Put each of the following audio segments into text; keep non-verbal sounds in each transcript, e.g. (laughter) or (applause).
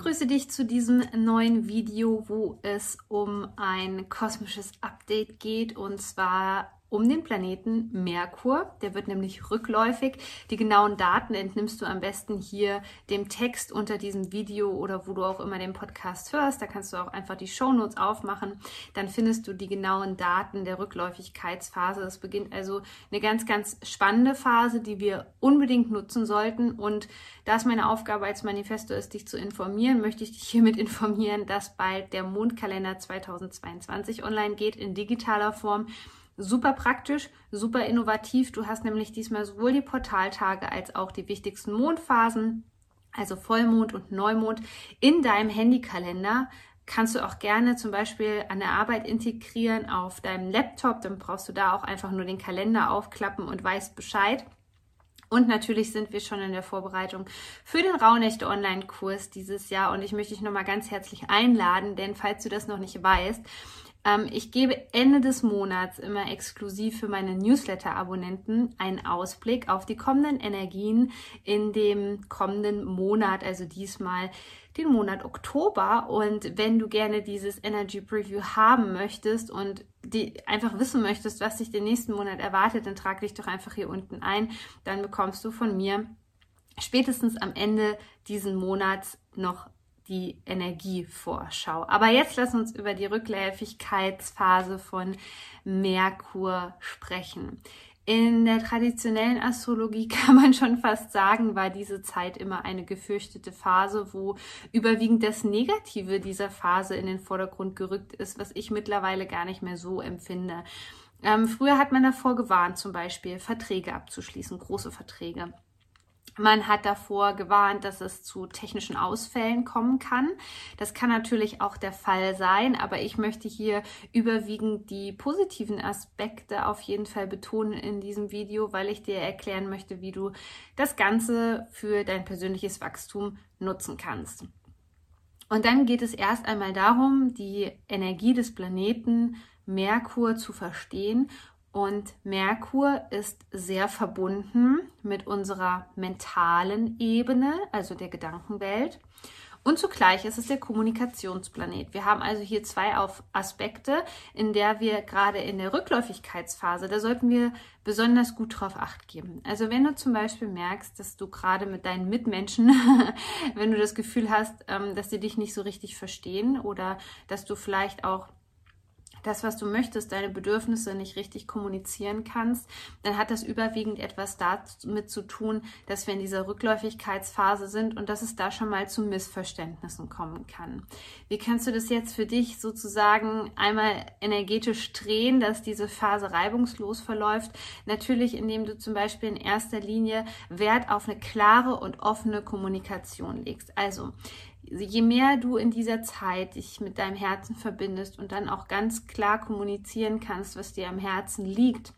Ich begrüße dich zu diesem neuen Video, wo es um ein kosmisches Update geht. Und zwar um den Planeten Merkur. Der wird nämlich rückläufig. Die genauen Daten entnimmst du am besten hier dem Text unter diesem Video oder wo du auch immer den Podcast hörst. Da kannst du auch einfach die Shownotes aufmachen. Dann findest du die genauen Daten der Rückläufigkeitsphase. Es beginnt also eine ganz, ganz spannende Phase, die wir unbedingt nutzen sollten. Und da es meine Aufgabe als Manifesto ist, dich zu informieren, möchte ich dich hiermit informieren, dass bald der Mondkalender 2022 online geht in digitaler Form. Super praktisch, super innovativ. Du hast nämlich diesmal sowohl die Portaltage als auch die wichtigsten Mondphasen, also Vollmond und Neumond, in deinem Handykalender. Kannst du auch gerne zum Beispiel an der Arbeit integrieren auf deinem Laptop. Dann brauchst du da auch einfach nur den Kalender aufklappen und weißt Bescheid. Und natürlich sind wir schon in der Vorbereitung für den Rauhnächte Online-Kurs dieses Jahr. Und ich möchte dich nochmal ganz herzlich einladen, denn falls du das noch nicht weißt, ich gebe Ende des Monats immer exklusiv für meine Newsletter-Abonnenten einen Ausblick auf die kommenden Energien in dem kommenden Monat, also diesmal den Monat Oktober. Und wenn du gerne dieses Energy Preview haben möchtest und einfach wissen möchtest, was dich den nächsten Monat erwartet, dann trag dich doch einfach hier unten ein. Dann bekommst du von mir spätestens am Ende diesen Monats noch die Energievorschau. Aber jetzt lass uns über die Rückläufigkeitsphase von Merkur sprechen. In der traditionellen Astrologie (laughs) kann man schon fast sagen, war diese Zeit immer eine gefürchtete Phase, wo überwiegend das Negative dieser Phase in den Vordergrund gerückt ist, was ich mittlerweile gar nicht mehr so empfinde. Ähm, früher hat man davor gewarnt, zum Beispiel Verträge abzuschließen, große Verträge. Man hat davor gewarnt, dass es zu technischen Ausfällen kommen kann. Das kann natürlich auch der Fall sein, aber ich möchte hier überwiegend die positiven Aspekte auf jeden Fall betonen in diesem Video, weil ich dir erklären möchte, wie du das Ganze für dein persönliches Wachstum nutzen kannst. Und dann geht es erst einmal darum, die Energie des Planeten Merkur zu verstehen und Merkur ist sehr verbunden mit unserer mentalen Ebene, also der Gedankenwelt. Und zugleich ist es der Kommunikationsplanet. Wir haben also hier zwei Aspekte, in der wir gerade in der Rückläufigkeitsphase, da sollten wir besonders gut drauf acht geben. Also wenn du zum Beispiel merkst, dass du gerade mit deinen Mitmenschen, (laughs) wenn du das Gefühl hast, ähm, dass sie dich nicht so richtig verstehen oder dass du vielleicht auch das, was du möchtest, deine Bedürfnisse nicht richtig kommunizieren kannst, dann hat das überwiegend etwas damit zu tun, dass wir in dieser Rückläufigkeitsphase sind und dass es da schon mal zu Missverständnissen kommen kann. Wie kannst du das jetzt für dich sozusagen einmal energetisch drehen, dass diese Phase reibungslos verläuft? Natürlich, indem du zum Beispiel in erster Linie Wert auf eine klare und offene Kommunikation legst. Also, je mehr du in dieser Zeit dich mit deinem Herzen verbindest und dann auch ganz klar kommunizieren kannst, was dir am Herzen liegt,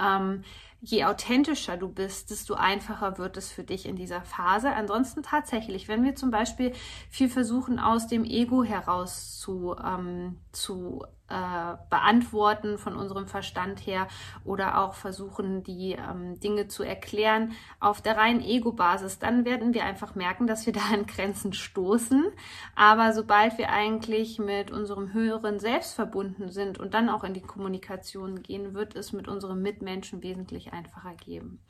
ähm, je authentischer du bist, desto einfacher wird es für dich in dieser Phase. Ansonsten tatsächlich, wenn wir zum Beispiel viel versuchen, aus dem Ego heraus zu, ähm, zu äh, beantworten von unserem Verstand her oder auch versuchen, die ähm, Dinge zu erklären auf der reinen Ego-Basis, dann werden wir einfach merken, dass wir (laughs) da an Grenzen stoßen. Aber sobald wir eigentlich mit unserem höheren Selbst verbunden sind und dann auch in die Kommunikation gehen, wird es mit unseren Mitmenschen wesentlich einfacher geben.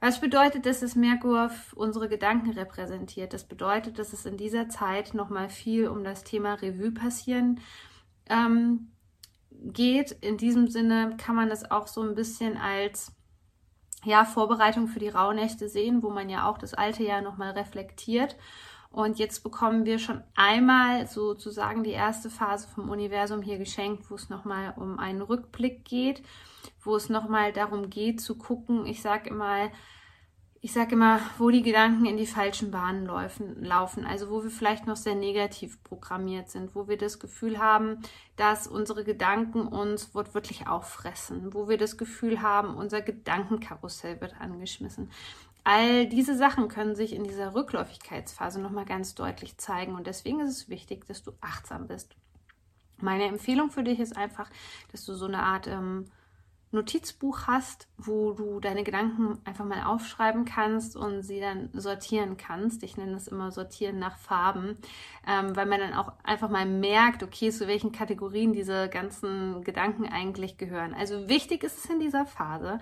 Was bedeutet, dass es Merkur unsere Gedanken repräsentiert? Das bedeutet, dass es in dieser Zeit nochmal viel um das Thema Revue passieren ähm, geht. In diesem Sinne kann man das auch so ein bisschen als ja, Vorbereitung für die Rauhnächte sehen, wo man ja auch das alte Jahr nochmal reflektiert. Und jetzt bekommen wir schon einmal sozusagen die erste Phase vom Universum hier geschenkt, wo es nochmal um einen Rückblick geht, wo es nochmal darum geht zu gucken, ich sage immer, ich sage immer, wo die Gedanken in die falschen Bahnen laufen, also wo wir vielleicht noch sehr negativ programmiert sind, wo wir das Gefühl haben, dass unsere Gedanken uns wortwörtlich auffressen, wo wir das Gefühl haben, unser Gedankenkarussell wird angeschmissen. All diese Sachen können sich in dieser Rückläufigkeitsphase nochmal ganz deutlich zeigen und deswegen ist es wichtig, dass du achtsam bist. Meine Empfehlung für dich ist einfach, dass du so eine Art ähm, Notizbuch hast, wo du deine Gedanken einfach mal aufschreiben kannst und sie dann sortieren kannst. Ich nenne das immer sortieren nach Farben, ähm, weil man dann auch einfach mal merkt, okay, zu welchen Kategorien diese ganzen Gedanken eigentlich gehören. Also wichtig ist es in dieser Phase,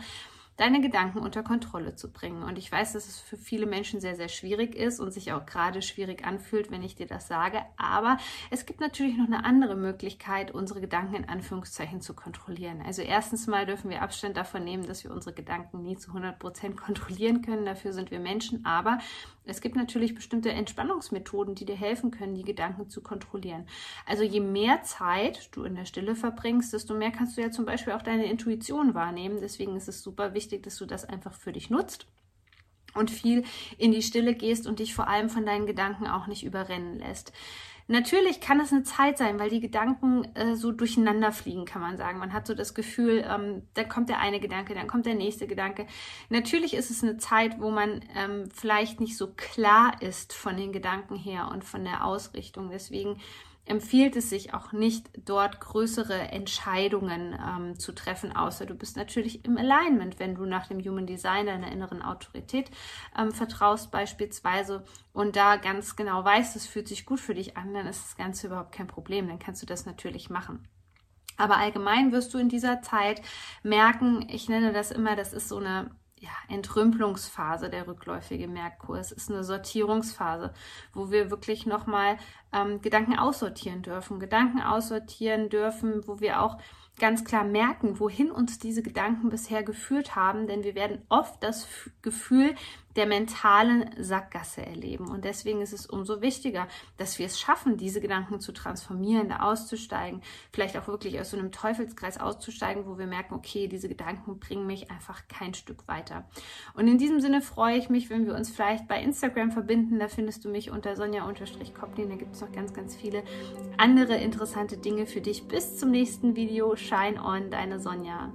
deine Gedanken unter Kontrolle zu bringen. Und ich weiß, dass es für viele Menschen sehr, sehr schwierig ist und sich auch gerade schwierig anfühlt, wenn ich dir das sage. Aber es gibt natürlich noch eine andere Möglichkeit, unsere Gedanken in Anführungszeichen zu kontrollieren. Also erstens mal dürfen wir Abstand davon nehmen, dass wir unsere Gedanken nie zu 100 Prozent (laughs) kontrollieren können. Dafür sind wir Menschen. Aber es gibt natürlich bestimmte Entspannungsmethoden, die dir helfen können, die Gedanken zu kontrollieren. Also je mehr Zeit du in der Stille verbringst, desto mehr kannst du ja zum Beispiel auch deine Intuition wahrnehmen. Deswegen ist es super wichtig, dass du das einfach für dich nutzt und viel in die Stille gehst und dich vor allem von deinen Gedanken auch nicht überrennen lässt. Natürlich kann es eine Zeit sein, weil die Gedanken äh, so durcheinander fliegen, kann man sagen. Man hat so das Gefühl, ähm, dann kommt der eine Gedanke, dann kommt der nächste Gedanke. Natürlich ist es eine Zeit, wo man ähm, vielleicht nicht so klar ist von den Gedanken her und von der Ausrichtung. Deswegen empfiehlt es sich auch nicht, dort größere Entscheidungen ähm, zu treffen, außer du bist natürlich im Alignment, wenn du nach dem Human Design deiner inneren Autorität ähm, vertraust beispielsweise und da ganz genau weißt, es fühlt sich gut für dich an, dann ist das Ganze überhaupt kein Problem, dann kannst du das natürlich machen. Aber allgemein wirst du in dieser Zeit merken, ich nenne das immer, das ist so eine ja, Entrümpelungsphase der rückläufige Merkur. Es ist eine Sortierungsphase, wo wir wirklich nochmal ähm, Gedanken aussortieren dürfen, Gedanken aussortieren dürfen, wo wir auch ganz klar merken, wohin uns diese Gedanken bisher geführt haben, denn wir werden oft das Gefühl der mentalen Sackgasse erleben. Und deswegen ist es umso wichtiger, dass wir es schaffen, diese Gedanken zu transformieren, da auszusteigen, vielleicht auch wirklich aus so einem Teufelskreis auszusteigen, wo wir merken, okay, diese Gedanken bringen mich einfach kein Stück weiter. Und in diesem Sinne freue ich mich, wenn wir uns vielleicht bei Instagram verbinden. Da findest du mich unter Sonja-Koplin. Da gibt es noch ganz, ganz viele andere interessante Dinge für dich. Bis zum nächsten Video. Shine on, deine Sonja.